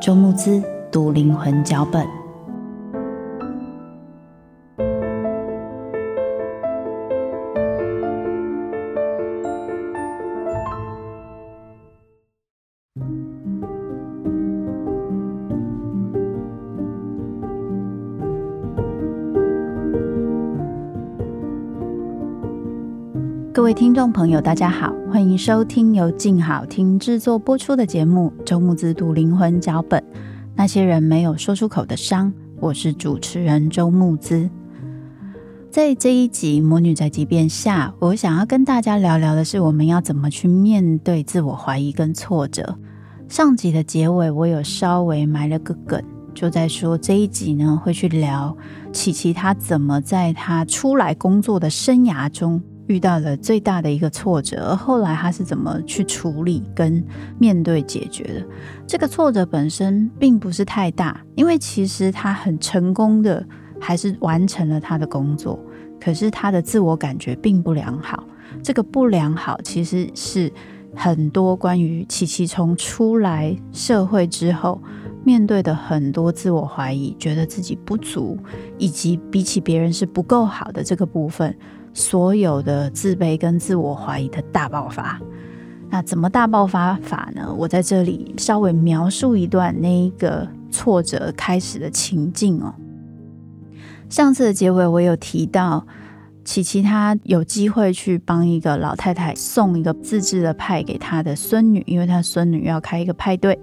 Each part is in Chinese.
周慕姿。读灵魂脚本。听众朋友，大家好，欢迎收听由静好听制作播出的节目《周木子读灵魂脚本》。那些人没有说出口的伤，我是主持人周木子。在这一集《魔女宅急便》下，我想要跟大家聊聊的是，我们要怎么去面对自我怀疑跟挫折。上集的结尾，我有稍微埋了个梗，就在说这一集呢会去聊琪琪她怎么在她出来工作的生涯中。遇到了最大的一个挫折，而后来他是怎么去处理跟面对解决的？这个挫折本身并不是太大，因为其实他很成功的还是完成了他的工作，可是他的自我感觉并不良好。这个不良好其实是很多关于琪琪从出来社会之后面对的很多自我怀疑，觉得自己不足，以及比起别人是不够好的这个部分。所有的自卑跟自我怀疑的大爆发，那怎么大爆发法呢？我在这里稍微描述一段那一个挫折开始的情境哦。上次的结尾我有提到，琪琪她有机会去帮一个老太太送一个自制的派给她的孙女，因为她孙女要开一个派对。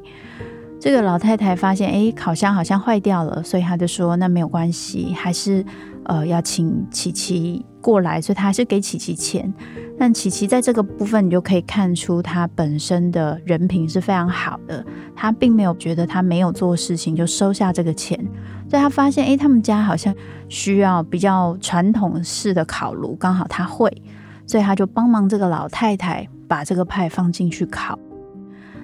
这个老太太发现，哎，烤箱好像坏掉了，所以她就说：“那没有关系，还是呃要请琪琪。”过来，所以她还是给琪琪钱。但琪琪在这个部分，你就可以看出她本身的人品是非常好的。她并没有觉得她没有做事情就收下这个钱。所以她发现，诶，他们家好像需要比较传统式的烤炉，刚好他会，所以他就帮忙这个老太太把这个派放进去烤。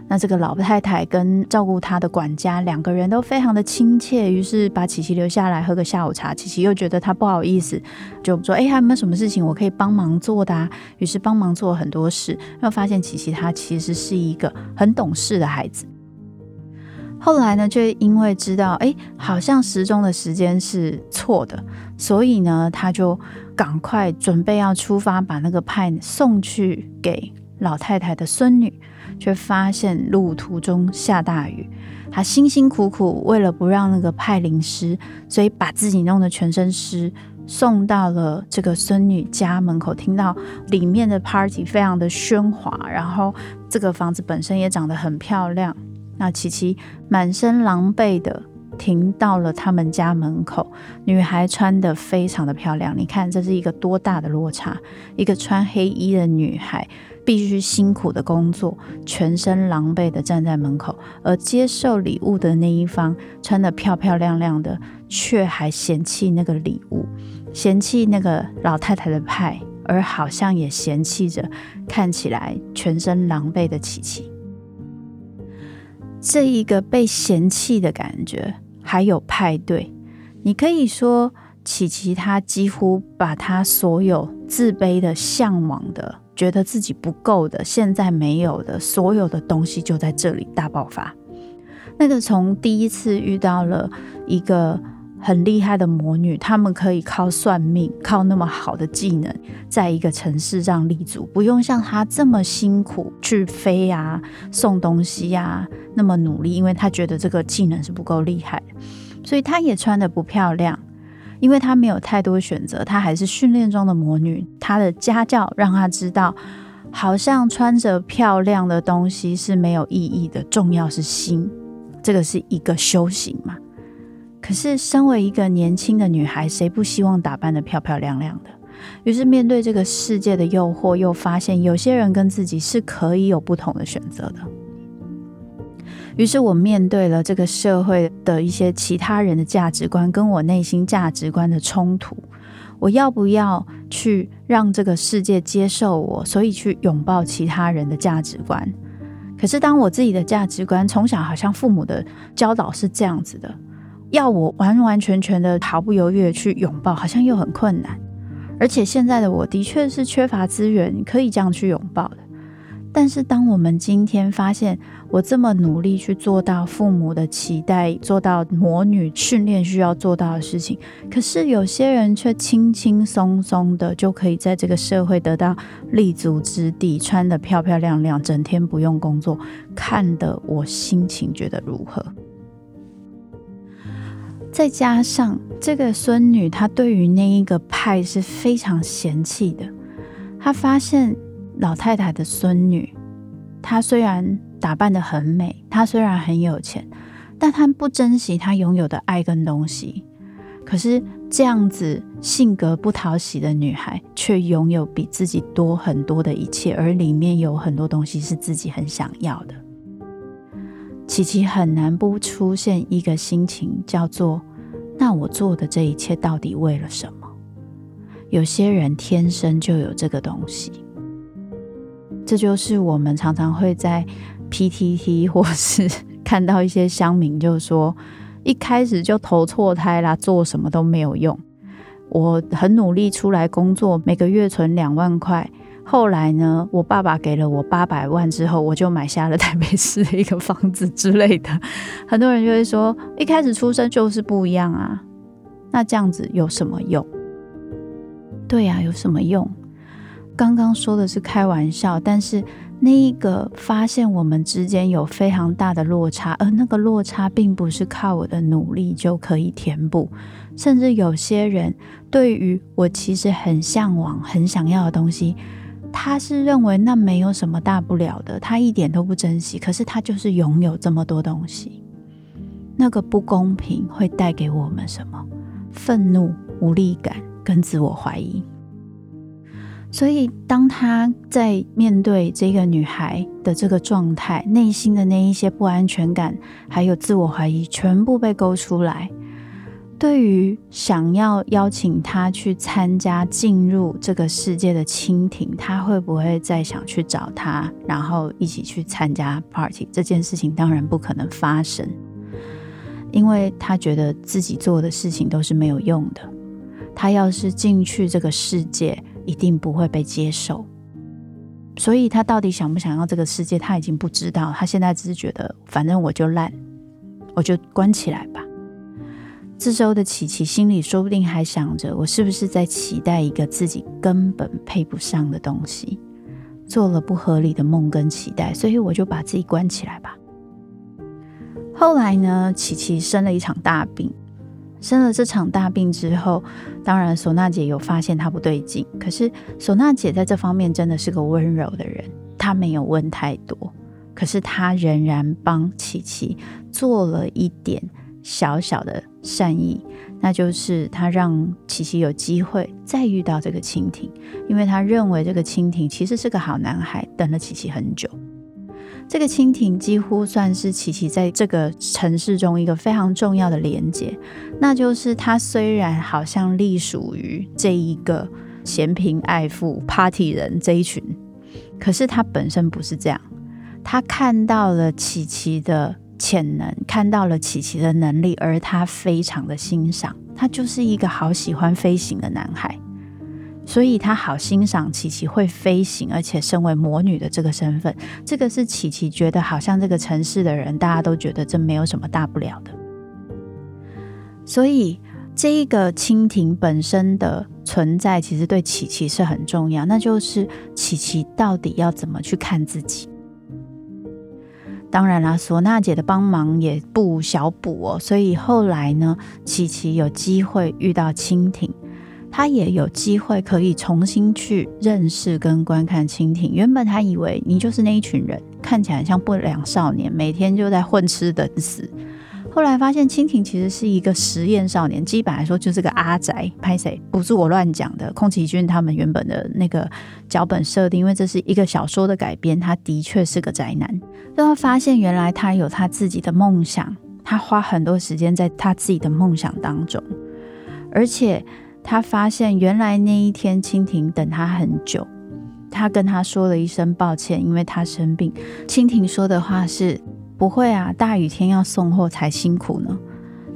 那这个老太太跟照顾她的管家两个人都非常的亲切，于是把琪琪留下来喝个下午茶。琪琪又觉得她不好意思，就说：“哎，还有没有什么事情我可以帮忙做的啊？”于是帮忙做很多事，又发现琪琪她其实是一个很懂事的孩子。后来呢，却因为知道哎，好像时钟的时间是错的，所以呢，他就赶快准备要出发，把那个派送去给老太太的孙女。却发现路途中下大雨，他辛辛苦苦为了不让那个派淋湿，所以把自己弄得全身湿，送到了这个孙女家门口。听到里面的 party 非常的喧哗，然后这个房子本身也长得很漂亮。那琪琪满身狼狈的停到了他们家门口，女孩穿得非常的漂亮。你看这是一个多大的落差？一个穿黑衣的女孩。必须辛苦的工作，全身狼狈的站在门口，而接受礼物的那一方穿得漂漂亮亮的，却还嫌弃那个礼物，嫌弃那个老太太的派，而好像也嫌弃着看起来全身狼狈的琪琪。这一个被嫌弃的感觉，还有派对。你可以说，琪琪她几乎把她所有自卑的、向往的、觉得自己不够的、现在没有的所有的东西，就在这里大爆发。那个从第一次遇到了一个很厉害的魔女，他们可以靠算命，靠那么好的技能，在一个城市上立足，不用像他这么辛苦去飞呀、送东西呀，那么努力，因为他觉得这个技能是不够厉害，所以他也穿得不漂亮，因为她没有太多选择，她还是训练中的魔女，她的家教让她知道，好像穿着漂亮的东西是没有意义的，重要是心，这个是一个修行嘛。可是，身为一个年轻的女孩，谁不希望打扮得漂漂亮亮的？于是，面对这个世界的诱惑，又发现有些人跟自己是可以有不同的选择的。于是，我面对了这个社会的一些其他人的价值观，跟我内心价值观的冲突。我要不要去让这个世界接受我？所以，去拥抱其他人的价值观。可是，当我自己的价值观从小好像父母的教导是这样子的。要我完完全全的毫不犹豫的去拥抱，好像又很困难。而且现在的我的确是缺乏资源，可以这样去拥抱的。但是当我们今天发现，我这么努力去做到父母的期待，做到魔女训练需要做到的事情，可是有些人却轻轻松松的就可以在这个社会得到立足之地，穿得漂漂亮亮，整天不用工作，看得我心情觉得如何？再加上这个孙女，她对于那一个派是非常嫌弃的。她发现老太太的孙女，她虽然打扮得很美，她虽然很有钱，但她不珍惜她拥有的爱跟东西。可是这样子性格不讨喜的女孩，却拥有比自己多很多的一切，而里面有很多东西是自己很想要的。琪琪很难不出现一个心情，叫做“那我做的这一切到底为了什么？”有些人天生就有这个东西，这就是我们常常会在 PTT 或是 看到一些乡民就说：“一开始就投错胎啦，做什么都没有用。我很努力出来工作，每个月存两万块。”后来呢，我爸爸给了我八百万之后，我就买下了台北市的一个房子之类的。很多人就会说，一开始出生就是不一样啊，那这样子有什么用？对呀，有什么用？刚刚说的是开玩笑，但是那一个发现我们之间有非常大的落差，而那个落差并不是靠我的努力就可以填补，甚至有些人对于我其实很向往、很想要的东西。他是认为那没有什么大不了的，他一点都不珍惜，可是他就是拥有这么多东西。那个不公平会带给我们什么？愤怒、无力感跟自我怀疑。所以，当他在面对这个女孩的这个状态，内心的那一些不安全感，还有自我怀疑，全部被勾出来。对于想要邀请他去参加进入这个世界的蜻蜓，他会不会再想去找他，然后一起去参加 party？这件事情当然不可能发生，因为他觉得自己做的事情都是没有用的。他要是进去这个世界，一定不会被接受。所以他到底想不想要这个世界，他已经不知道。他现在只是觉得，反正我就烂，我就关起来吧。这时候的琪琪心里说不定还想着：我是不是在期待一个自己根本配不上的东西，做了不合理的梦跟期待，所以我就把自己关起来吧。后来呢，琪琪生了一场大病，生了这场大病之后，当然唢娜姐有发现她不对劲，可是唢娜姐在这方面真的是个温柔的人，她没有问太多，可是她仍然帮琪琪做了一点。小小的善意，那就是他让琪琪有机会再遇到这个蜻蜓，因为他认为这个蜻蜓其实是个好男孩，等了琪琪很久。这个蜻蜓几乎算是琪琪在这个城市中一个非常重要的连接，那就是他虽然好像隶属于这一个嫌贫爱富 Party 人这一群，可是他本身不是这样，他看到了琪琪的。潜能，看到了琪琪的能力，而他非常的欣赏。他就是一个好喜欢飞行的男孩，所以他好欣赏琪琪会飞行，而且身为魔女的这个身份，这个是琪琪觉得好像这个城市的人大家都觉得这没有什么大不了的。所以这一个蜻蜓本身的存在，其实对琪琪是很重要，那就是琪琪到底要怎么去看自己。当然啦，唢呐姐的帮忙也不小补哦。所以后来呢，琪琪有机会遇到蜻蜓，他也有机会可以重新去认识跟观看蜻蜓。原本他以为你就是那一群人，看起来像不良少年，每天就在混吃等死。后来发现蜻蜓其实是一个实验少年，基本来说就是个阿宅。拍谁？不是我乱讲的。宫崎骏他们原本的那个脚本设定，因为这是一个小说的改编，他的确是个宅男。最后发现原来他有他自己的梦想，他花很多时间在他自己的梦想当中，而且他发现原来那一天蜻蜓等他很久，他跟他说了一声抱歉，因为他生病。蜻蜓说的话是。不会啊，大雨天要送货才辛苦呢，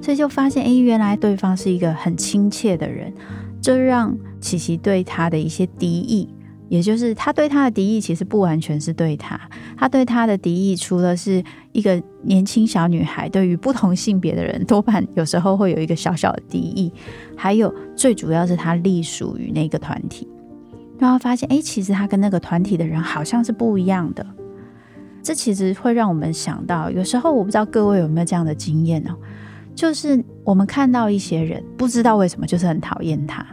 所以就发现，哎，原来对方是一个很亲切的人，这让琪琪对他的一些敌意，也就是他对他的敌意，其实不完全是对他，他对他的敌意，除了是一个年轻小女孩，对于不同性别的人，多半有时候会有一个小小的敌意，还有最主要是他隶属于那个团体，然后发现，哎，其实他跟那个团体的人好像是不一样的。这其实会让我们想到，有时候我不知道各位有没有这样的经验哦，就是我们看到一些人，不知道为什么就是很讨厌他，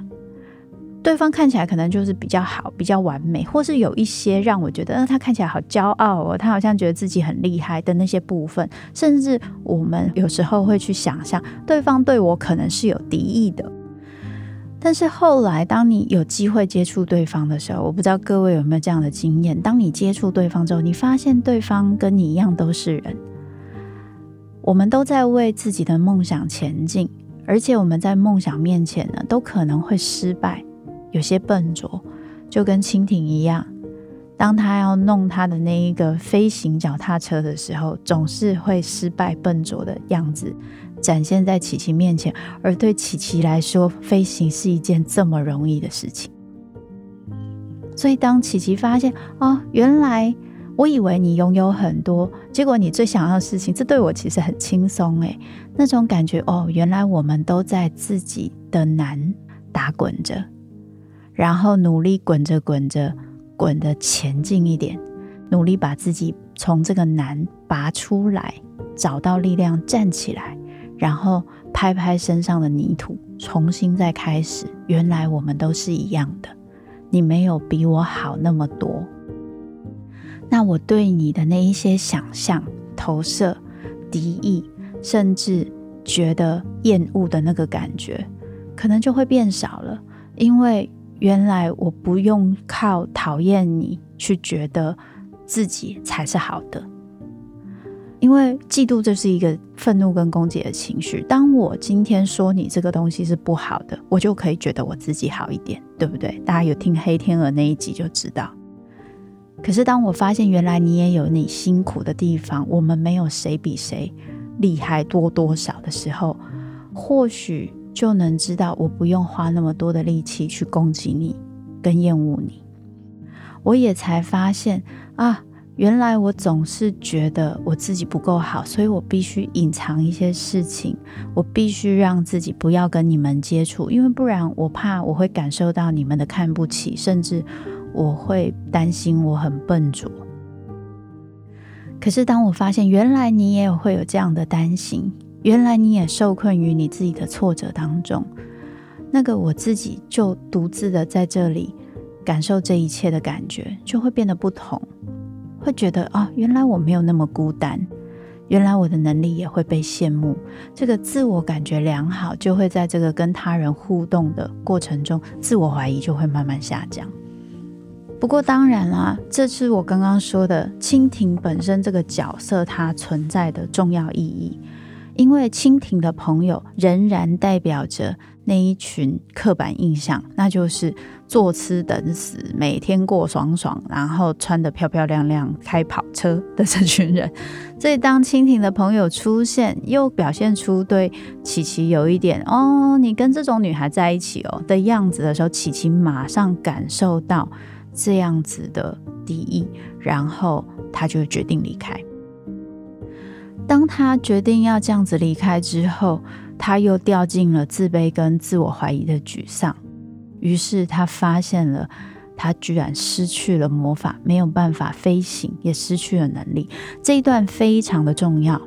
对方看起来可能就是比较好、比较完美，或是有一些让我觉得，呃，他看起来好骄傲哦，他好像觉得自己很厉害的那些部分，甚至我们有时候会去想象，对方对我可能是有敌意的。但是后来，当你有机会接触对方的时候，我不知道各位有没有这样的经验。当你接触对方之后，你发现对方跟你一样都是人，我们都在为自己的梦想前进，而且我们在梦想面前呢，都可能会失败，有些笨拙，就跟蜻蜓一样，当他要弄他的那一个飞行脚踏车的时候，总是会失败笨拙的样子。展现在琪琪面前，而对琪琪来说，飞行是一件这么容易的事情。所以，当琪琪发现哦，原来我以为你拥有很多，结果你最想要的事情，这对我其实很轻松诶。那种感觉哦，原来我们都在自己的难打滚着，然后努力滚着滚着，滚得前进一点，努力把自己从这个难拔出来，找到力量站起来。然后拍拍身上的泥土，重新再开始。原来我们都是一样的，你没有比我好那么多。那我对你的那一些想象、投射、敌意，甚至觉得厌恶的那个感觉，可能就会变少了。因为原来我不用靠讨厌你去觉得自己才是好的。因为嫉妒这是一个愤怒跟攻击的情绪。当我今天说你这个东西是不好的，我就可以觉得我自己好一点，对不对？大家有听黑天鹅那一集就知道。可是当我发现原来你也有你辛苦的地方，我们没有谁比谁厉害多多少的时候，或许就能知道我不用花那么多的力气去攻击你跟厌恶你。我也才发现啊。原来我总是觉得我自己不够好，所以我必须隐藏一些事情，我必须让自己不要跟你们接触，因为不然我怕我会感受到你们的看不起，甚至我会担心我很笨拙。可是当我发现原来你也会有这样的担心，原来你也受困于你自己的挫折当中，那个我自己就独自的在这里感受这一切的感觉就会变得不同。会觉得啊、哦，原来我没有那么孤单，原来我的能力也会被羡慕。这个自我感觉良好，就会在这个跟他人互动的过程中，自我怀疑就会慢慢下降。不过当然啦，这是我刚刚说的蜻蜓本身这个角色它存在的重要意义，因为蜻蜓的朋友仍然代表着那一群刻板印象，那就是坐吃等死，每天过爽爽，然后穿得漂漂亮亮，开跑车的这群人。所以当蜻蜓的朋友出现，又表现出对琪琪有一点哦，你跟这种女孩在一起哦的样子的时候，琪琪马上感受到这样子的敌意，然后他就决定离开。当他决定要这样子离开之后，他又掉进了自卑跟自我怀疑的沮丧。于是他发现了，他居然失去了魔法，没有办法飞行，也失去了能力。这一段非常的重要，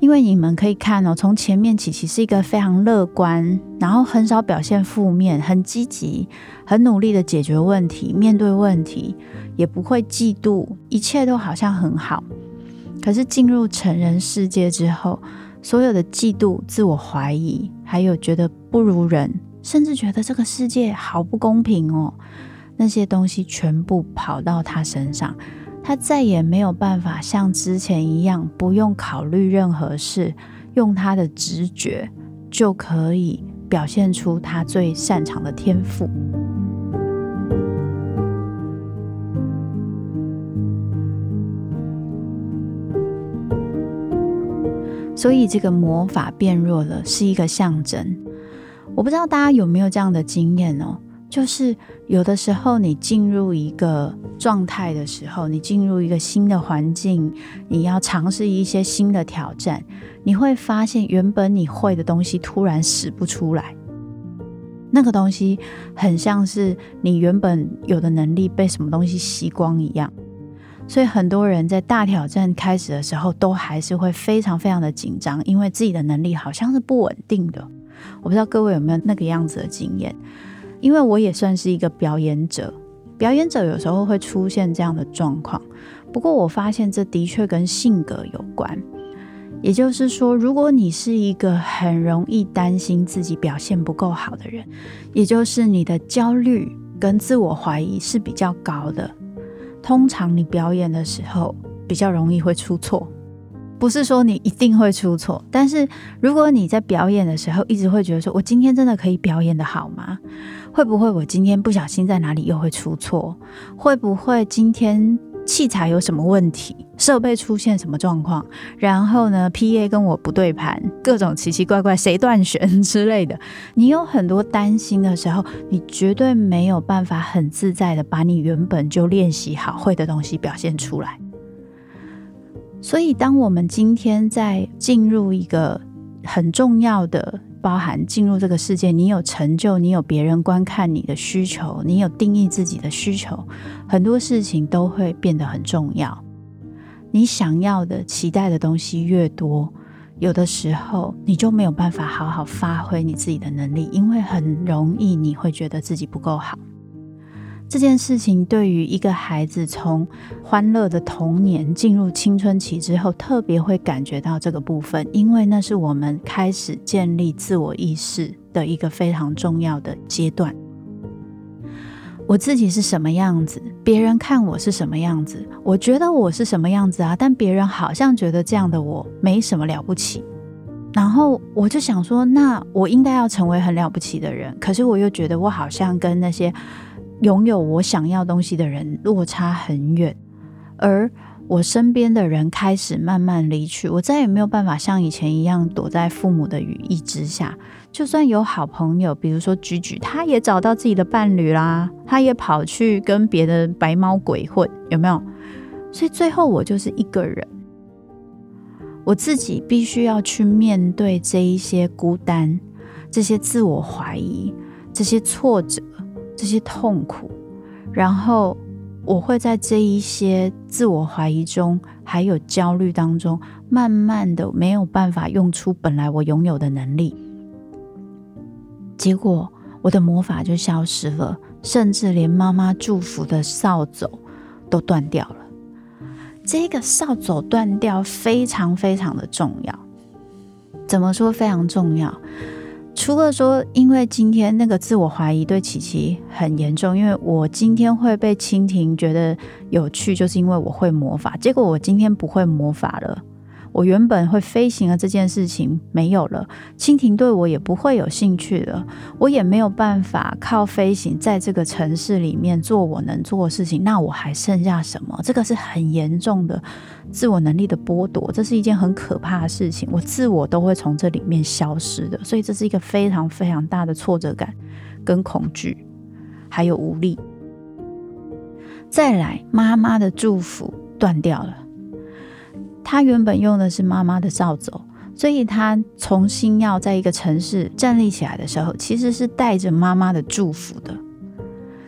因为你们可以看哦，从前面琪琪是一个非常乐观，然后很少表现负面，很积极，很努力的解决问题，面对问题，也不会嫉妒，一切都好像很好。可是进入成人世界之后，所有的嫉妒、自我怀疑，还有觉得不如人。甚至觉得这个世界好不公平哦，那些东西全部跑到他身上，他再也没有办法像之前一样不用考虑任何事，用他的直觉就可以表现出他最擅长的天赋。所以这个魔法变弱了，是一个象征。我不知道大家有没有这样的经验哦，就是有的时候你进入一个状态的时候，你进入一个新的环境，你要尝试一些新的挑战，你会发现原本你会的东西突然使不出来，那个东西很像是你原本有的能力被什么东西吸光一样，所以很多人在大挑战开始的时候，都还是会非常非常的紧张，因为自己的能力好像是不稳定的。我不知道各位有没有那个样子的经验，因为我也算是一个表演者，表演者有时候会出现这样的状况。不过我发现这的确跟性格有关，也就是说，如果你是一个很容易担心自己表现不够好的人，也就是你的焦虑跟自我怀疑是比较高的，通常你表演的时候比较容易会出错。不是说你一定会出错，但是如果你在表演的时候一直会觉得说，我今天真的可以表演的好吗？会不会我今天不小心在哪里又会出错？会不会今天器材有什么问题，设备出现什么状况？然后呢，PA 跟我不对盘，各种奇奇怪怪，谁断弦之类的，你有很多担心的时候，你绝对没有办法很自在的把你原本就练习好会的东西表现出来。所以，当我们今天在进入一个很重要的，包含进入这个世界，你有成就，你有别人观看你的需求，你有定义自己的需求，很多事情都会变得很重要。你想要的、期待的东西越多，有的时候你就没有办法好好发挥你自己的能力，因为很容易你会觉得自己不够好。这件事情对于一个孩子从欢乐的童年进入青春期之后，特别会感觉到这个部分，因为那是我们开始建立自我意识的一个非常重要的阶段。我自己是什么样子，别人看我是什么样子，我觉得我是什么样子啊，但别人好像觉得这样的我没什么了不起，然后我就想说，那我应该要成为很了不起的人，可是我又觉得我好像跟那些。拥有我想要东西的人落差很远，而我身边的人开始慢慢离去，我再也没有办法像以前一样躲在父母的羽翼之下。就算有好朋友，比如说居居，他也找到自己的伴侣啦，他也跑去跟别的白猫鬼混，有没有？所以最后我就是一个人，我自己必须要去面对这一些孤单、这些自我怀疑、这些挫折。这些痛苦，然后我会在这一些自我怀疑中，还有焦虑当中，慢慢的没有办法用出本来我拥有的能力，结果我的魔法就消失了，甚至连妈妈祝福的扫帚都断掉了。这个扫帚断掉非常非常的重要，怎么说非常重要？除了说，因为今天那个自我怀疑对琪琪很严重，因为我今天会被蜻蜓觉得有趣，就是因为我会魔法。结果我今天不会魔法了，我原本会飞行的这件事情没有了，蜻蜓对我也不会有兴趣了，我也没有办法靠飞行在这个城市里面做我能做的事情，那我还剩下什么？这个是很严重的自我能力的剥夺，这是一件很可怕的事情，我自我都会从这里面消失的，所以这是一个非常非常大的挫折感跟恐惧，还有无力。再来，妈妈的祝福断掉了。他原本用的是妈妈的扫帚，所以他重新要在一个城市站立起来的时候，其实是带着妈妈的祝福的。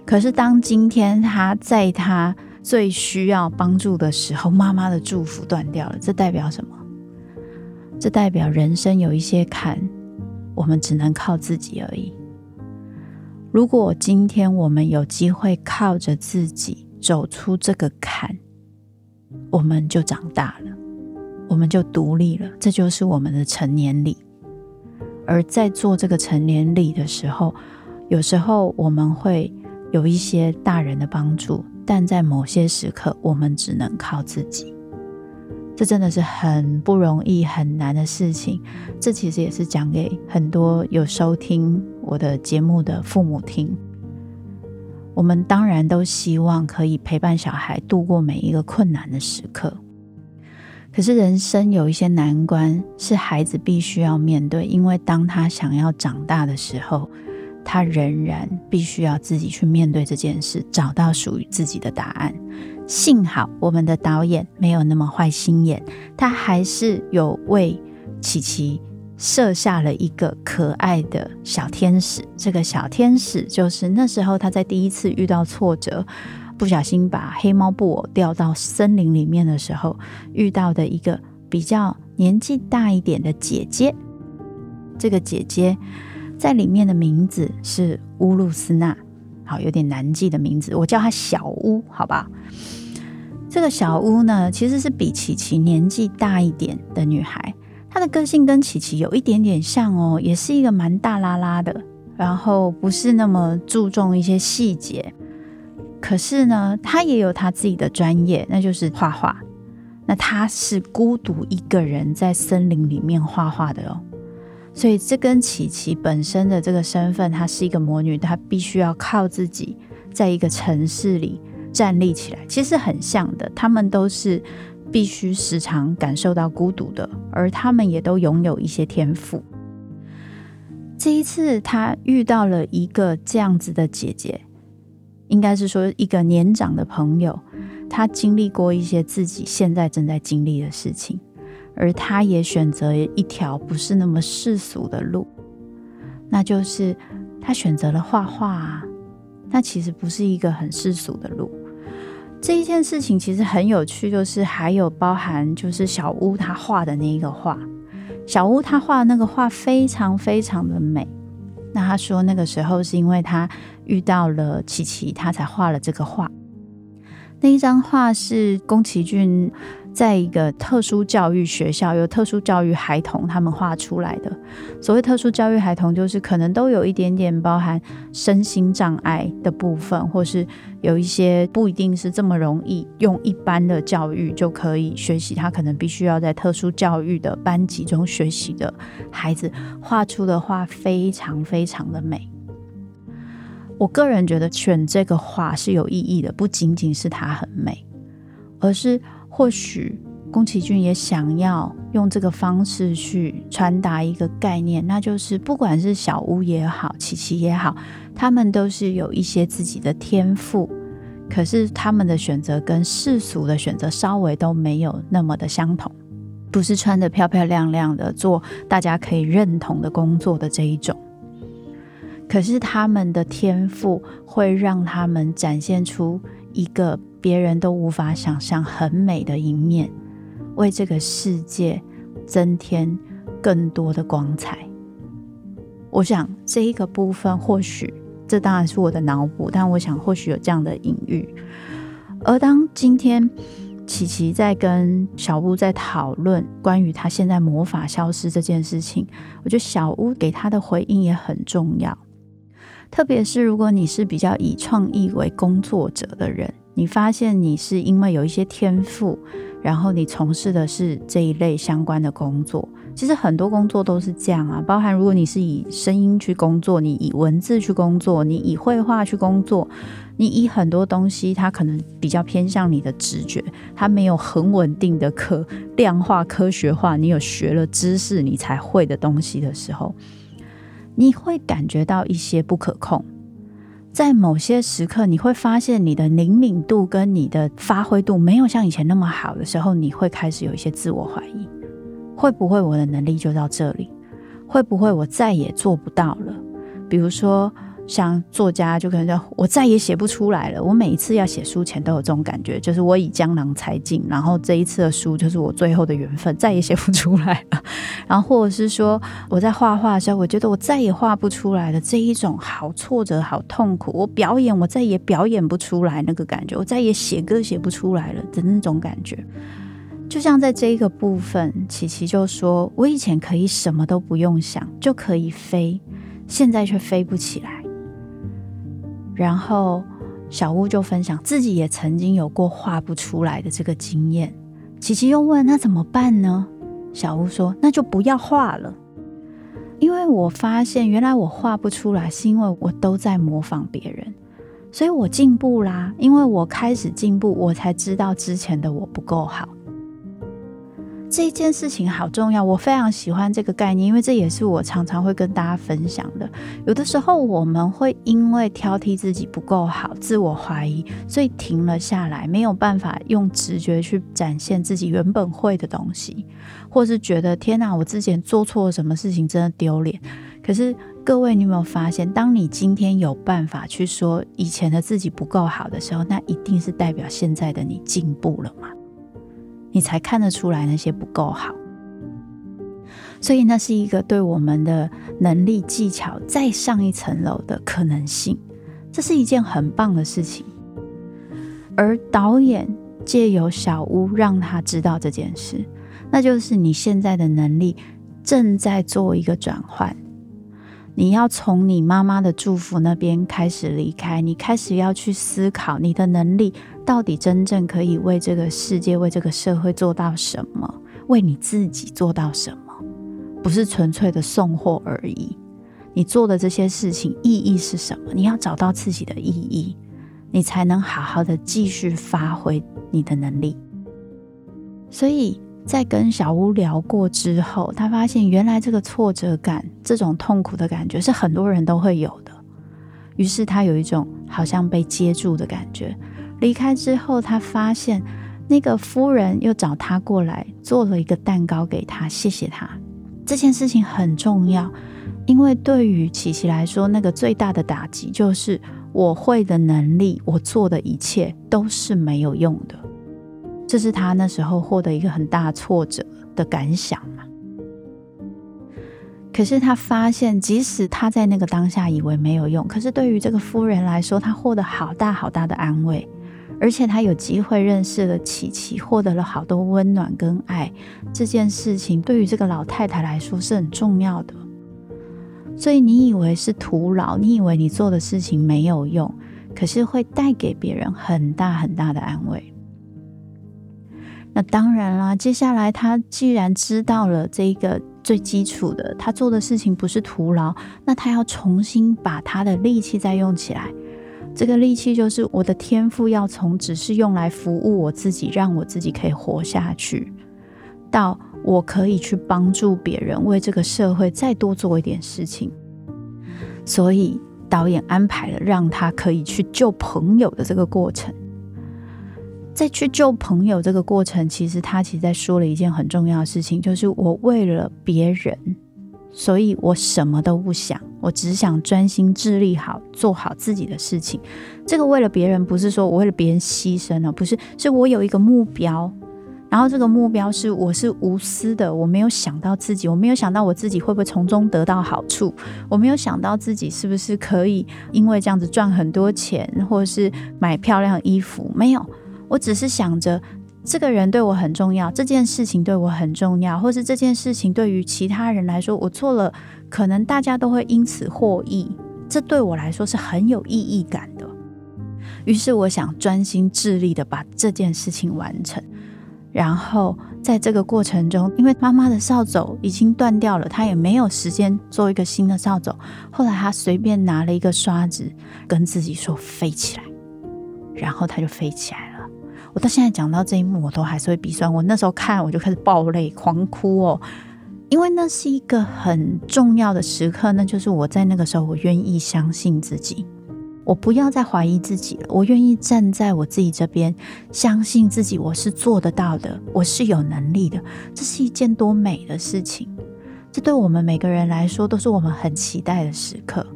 可是当今天他在他最需要帮助的时候，妈妈的祝福断掉了，这代表什么？这代表人生有一些坎，我们只能靠自己而已。如果今天我们有机会靠着自己走出这个坎，我们就长大了。我们就独立了，这就是我们的成年礼。而在做这个成年礼的时候，有时候我们会有一些大人的帮助，但在某些时刻，我们只能靠自己。这真的是很不容易、很难的事情。这其实也是讲给很多有收听我的节目的父母听。我们当然都希望可以陪伴小孩度过每一个困难的时刻。可是人生有一些难关是孩子必须要面对，因为当他想要长大的时候，他仍然必须要自己去面对这件事，找到属于自己的答案。幸好我们的导演没有那么坏心眼，他还是有为琪琪设下了一个可爱的小天使。这个小天使就是那时候他在第一次遇到挫折。不小心把黑猫布偶掉到森林里面的时候，遇到的一个比较年纪大一点的姐姐。这个姐姐在里面的名字是乌露斯娜，好，有点难记的名字，我叫她小乌，好吧？这个小乌呢，其实是比琪琪年纪大一点的女孩，她的个性跟琪琪有一点点像哦，也是一个蛮大拉拉的，然后不是那么注重一些细节。可是呢，他也有他自己的专业，那就是画画。那他是孤独一个人在森林里面画画的哦，所以这跟琪琪本身的这个身份，她是一个魔女，她必须要靠自己在一个城市里站立起来，其实很像的。他们都是必须时常感受到孤独的，而他们也都拥有一些天赋。这一次，他遇到了一个这样子的姐姐。应该是说，一个年长的朋友，他经历过一些自己现在正在经历的事情，而他也选择一条不是那么世俗的路，那就是他选择了画画。啊那其实不是一个很世俗的路。这一件事情其实很有趣，就是还有包含就是小屋他画的那一个画，小屋他画的那个画非常非常的美。那他说，那个时候是因为他遇到了琪琪，他才画了这个画。那一张画是宫崎骏在一个特殊教育学校，有特殊教育孩童他们画出来的。所谓特殊教育孩童，就是可能都有一点点包含身心障碍的部分，或是有一些不一定是这么容易用一般的教育就可以学习，他可能必须要在特殊教育的班级中学习的孩子画出的画非常非常的美。我个人觉得选这个画是有意义的，不仅仅是它很美，而是或许宫崎骏也想要用这个方式去传达一个概念，那就是不管是小屋也好，琪琪也好，他们都是有一些自己的天赋，可是他们的选择跟世俗的选择稍微都没有那么的相同，不是穿的漂漂亮亮的做大家可以认同的工作的这一种。可是他们的天赋会让他们展现出一个别人都无法想象很美的一面，为这个世界增添更多的光彩。我想这一个部分，或许这当然是我的脑补，但我想或许有这样的隐喻。而当今天琪琪在跟小屋在讨论关于他现在魔法消失这件事情，我觉得小屋给他的回应也很重要。特别是如果你是比较以创意为工作者的人，你发现你是因为有一些天赋，然后你从事的是这一类相关的工作。其实很多工作都是这样啊，包含如果你是以声音去工作，你以文字去工作，你以绘画去工作，你以很多东西，它可能比较偏向你的直觉，它没有很稳定的可量化、科学化。你有学了知识，你才会的东西的时候，你会感觉到一些不可控。在某些时刻，你会发现你的灵敏度跟你的发挥度没有像以前那么好的时候，你会开始有一些自我怀疑。会不会我的能力就到这里？会不会我再也做不到了？比如说像作家，就可能说我再也写不出来了。我每一次要写书前都有这种感觉，就是我已江郎才尽，然后这一次的书就是我最后的缘分，再也写不出来了。然后或者是说我在画画的时候，我觉得我再也画不出来了，这一种好挫折、好痛苦。我表演，我再也表演不出来那个感觉，我再也写歌写不出来了的那种感觉。就像在这一个部分，琪琪就说：“我以前可以什么都不用想就可以飞，现在却飞不起来。”然后小屋就分享自己也曾经有过画不出来的这个经验。琪琪又问：“那怎么办呢？”小屋说：“那就不要画了，因为我发现原来我画不出来，是因为我都在模仿别人，所以我进步啦。因为我开始进步，我才知道之前的我不够好。”这件事情好重要，我非常喜欢这个概念，因为这也是我常常会跟大家分享的。有的时候我们会因为挑剔自己不够好，自我怀疑，所以停了下来，没有办法用直觉去展现自己原本会的东西，或是觉得天哪，我之前做错了什么事情，真的丢脸。可是各位，你有没有发现，当你今天有办法去说以前的自己不够好的时候，那一定是代表现在的你进步了嘛？你才看得出来那些不够好，所以那是一个对我们的能力技巧再上一层楼的可能性，这是一件很棒的事情。而导演借由小屋让他知道这件事，那就是你现在的能力正在做一个转换。你要从你妈妈的祝福那边开始离开，你开始要去思考你的能力到底真正可以为这个世界、为这个社会做到什么，为你自己做到什么，不是纯粹的送货而已。你做的这些事情意义是什么？你要找到自己的意义，你才能好好的继续发挥你的能力。所以。在跟小屋聊过之后，他发现原来这个挫折感、这种痛苦的感觉是很多人都会有的。于是他有一种好像被接住的感觉。离开之后，他发现那个夫人又找他过来做了一个蛋糕给他，谢谢他。这件事情很重要，因为对于琪琪来说，那个最大的打击就是我会的能力，我做的一切都是没有用的。这是他那时候获得一个很大挫折的感想嘛。可是他发现，即使他在那个当下以为没有用，可是对于这个夫人来说，他获得好大好大的安慰，而且他有机会认识了琪琪，获得了好多温暖跟爱。这件事情对于这个老太太来说是很重要的。所以你以为是徒劳，你以为你做的事情没有用，可是会带给别人很大很大的安慰。那当然啦，接下来他既然知道了这个最基础的，他做的事情不是徒劳，那他要重新把他的力气再用起来。这个力气就是我的天赋，要从只是用来服务我自己，让我自己可以活下去，到我可以去帮助别人，为这个社会再多做一点事情。所以导演安排了让他可以去救朋友的这个过程。在去救朋友这个过程，其实他其实在说了一件很重要的事情，就是我为了别人，所以我什么都不想，我只想专心致力好做好自己的事情。这个为了别人，不是说我为了别人牺牲了，不是，是我有一个目标，然后这个目标是我是无私的，我没有想到自己，我没有想到我自己会不会从中得到好处，我没有想到自己是不是可以因为这样子赚很多钱，或者是买漂亮衣服，没有。我只是想着，这个人对我很重要，这件事情对我很重要，或是这件事情对于其他人来说，我做了，可能大家都会因此获益，这对我来说是很有意义感的。于是，我想专心致力的把这件事情完成。然后在这个过程中，因为妈妈的扫帚已经断掉了，他也没有时间做一个新的扫帚。后来他随便拿了一个刷子，跟自己说飞起来，然后他就飞起来。我到现在讲到这一幕，我都还是会鼻酸。我那时候看，我就开始爆泪、狂哭哦，因为那是一个很重要的时刻，那就是我在那个时候，我愿意相信自己。我不要再怀疑自己了，我愿意站在我自己这边，相信自己，我是做得到的，我是有能力的。这是一件多美的事情！这对我们每个人来说，都是我们很期待的时刻。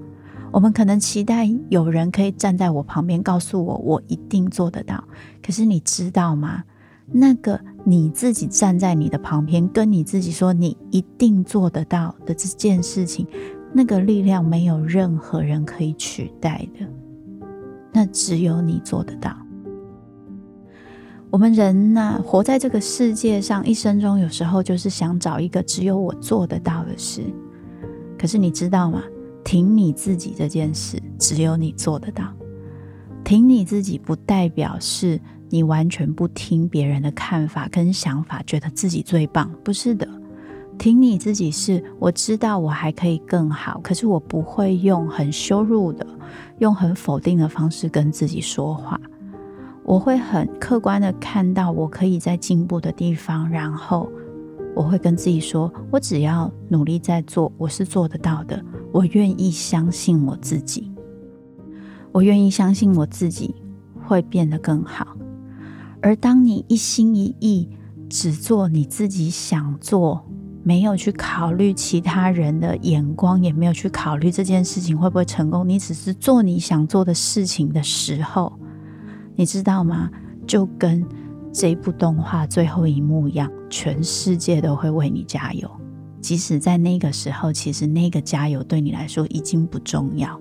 我们可能期待有人可以站在我旁边，告诉我我一定做得到。可是你知道吗？那个你自己站在你的旁边，跟你自己说你一定做得到的这件事情，那个力量没有任何人可以取代的。那只有你做得到。我们人呢，活在这个世界上，一生中有时候就是想找一个只有我做得到的事。可是你知道吗？挺你自己这件事，只有你做得到。挺你自己不代表是你完全不听别人的看法跟想法，觉得自己最棒，不是的。挺你自己是，我知道我还可以更好，可是我不会用很羞辱的、用很否定的方式跟自己说话。我会很客观的看到我可以在进步的地方，然后我会跟自己说，我只要努力在做，我是做得到的。我愿意相信我自己，我愿意相信我自己会变得更好。而当你一心一意只做你自己想做，没有去考虑其他人的眼光，也没有去考虑这件事情会不会成功。你只是做你想做的事情的时候，你知道吗？就跟这部动画最后一幕一样，全世界都会为你加油。即使在那个时候，其实那个加油对你来说已经不重要，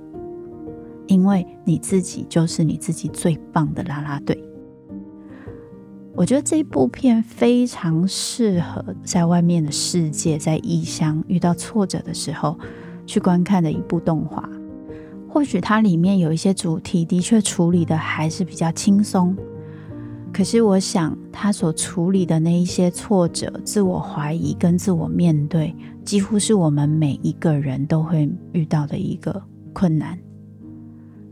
因为你自己就是你自己最棒的啦啦队。我觉得这部片非常适合在外面的世界，在异乡遇到挫折的时候去观看的一部动画。或许它里面有一些主题的确处理的还是比较轻松，可是我想他所处理的那一些挫折、自我怀疑跟自我面对，几乎是我们每一个人都会遇到的一个困难。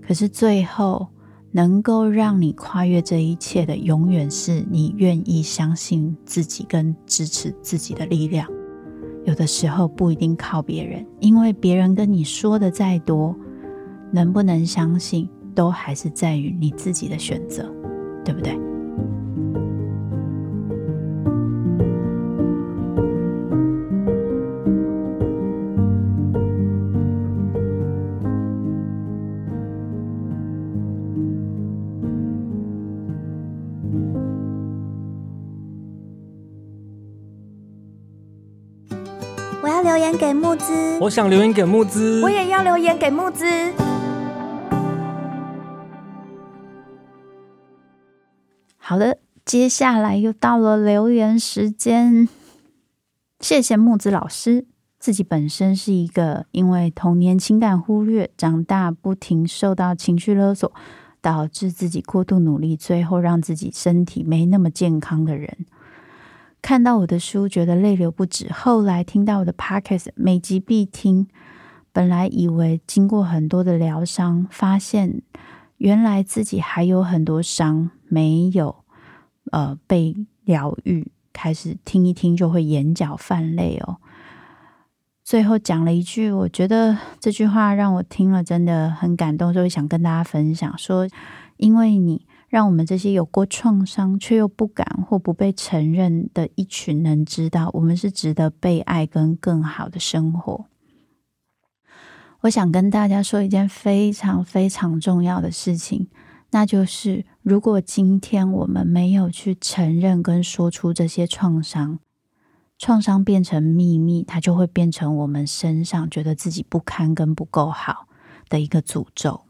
可是最后。能够让你跨越这一切的，永远是你愿意相信自己跟支持自己的力量。有的时候不一定靠别人，因为别人跟你说的再多，能不能相信，都还是在于你自己的选择，对不对？给木子，我想留言给木子，我也要留言给木子。好的，接下来又到了留言时间。谢谢木子老师，自己本身是一个因为童年情感忽略，长大不停受到情绪勒索，导致自己过度努力，最后让自己身体没那么健康的人。看到我的书，觉得泪流不止。后来听到我的 podcast，每集必听。本来以为经过很多的疗伤，发现原来自己还有很多伤没有呃被疗愈。开始听一听就会眼角泛泪哦。最后讲了一句，我觉得这句话让我听了真的很感动，所以想跟大家分享说，因为你。让我们这些有过创伤却又不敢或不被承认的一群人知道，我们是值得被爱跟更好的生活。我想跟大家说一件非常非常重要的事情，那就是如果今天我们没有去承认跟说出这些创伤，创伤变成秘密，它就会变成我们身上觉得自己不堪跟不够好的一个诅咒。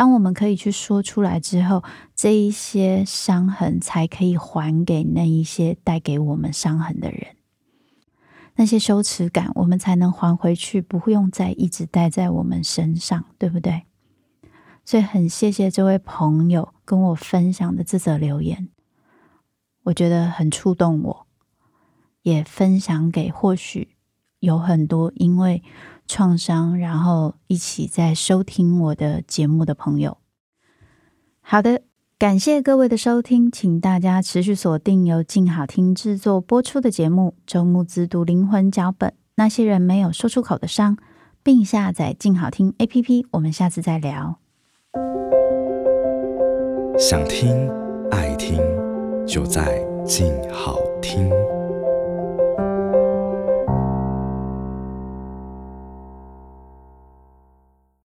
当我们可以去说出来之后，这一些伤痕才可以还给那一些带给我们伤痕的人，那些羞耻感我们才能还回去，不用再一直带在我们身上，对不对？所以很谢谢这位朋友跟我分享的这则留言，我觉得很触动我，也分享给或许有很多因为创伤然后一起在收听我的节目的朋友。好的，感谢各位的收听，请大家持续锁定由静好听制作播出的节目《周慕姿读灵魂脚本》，那些人没有说出口的伤，并下载静好听 APP。我们下次再聊。想听爱听，就在静好听。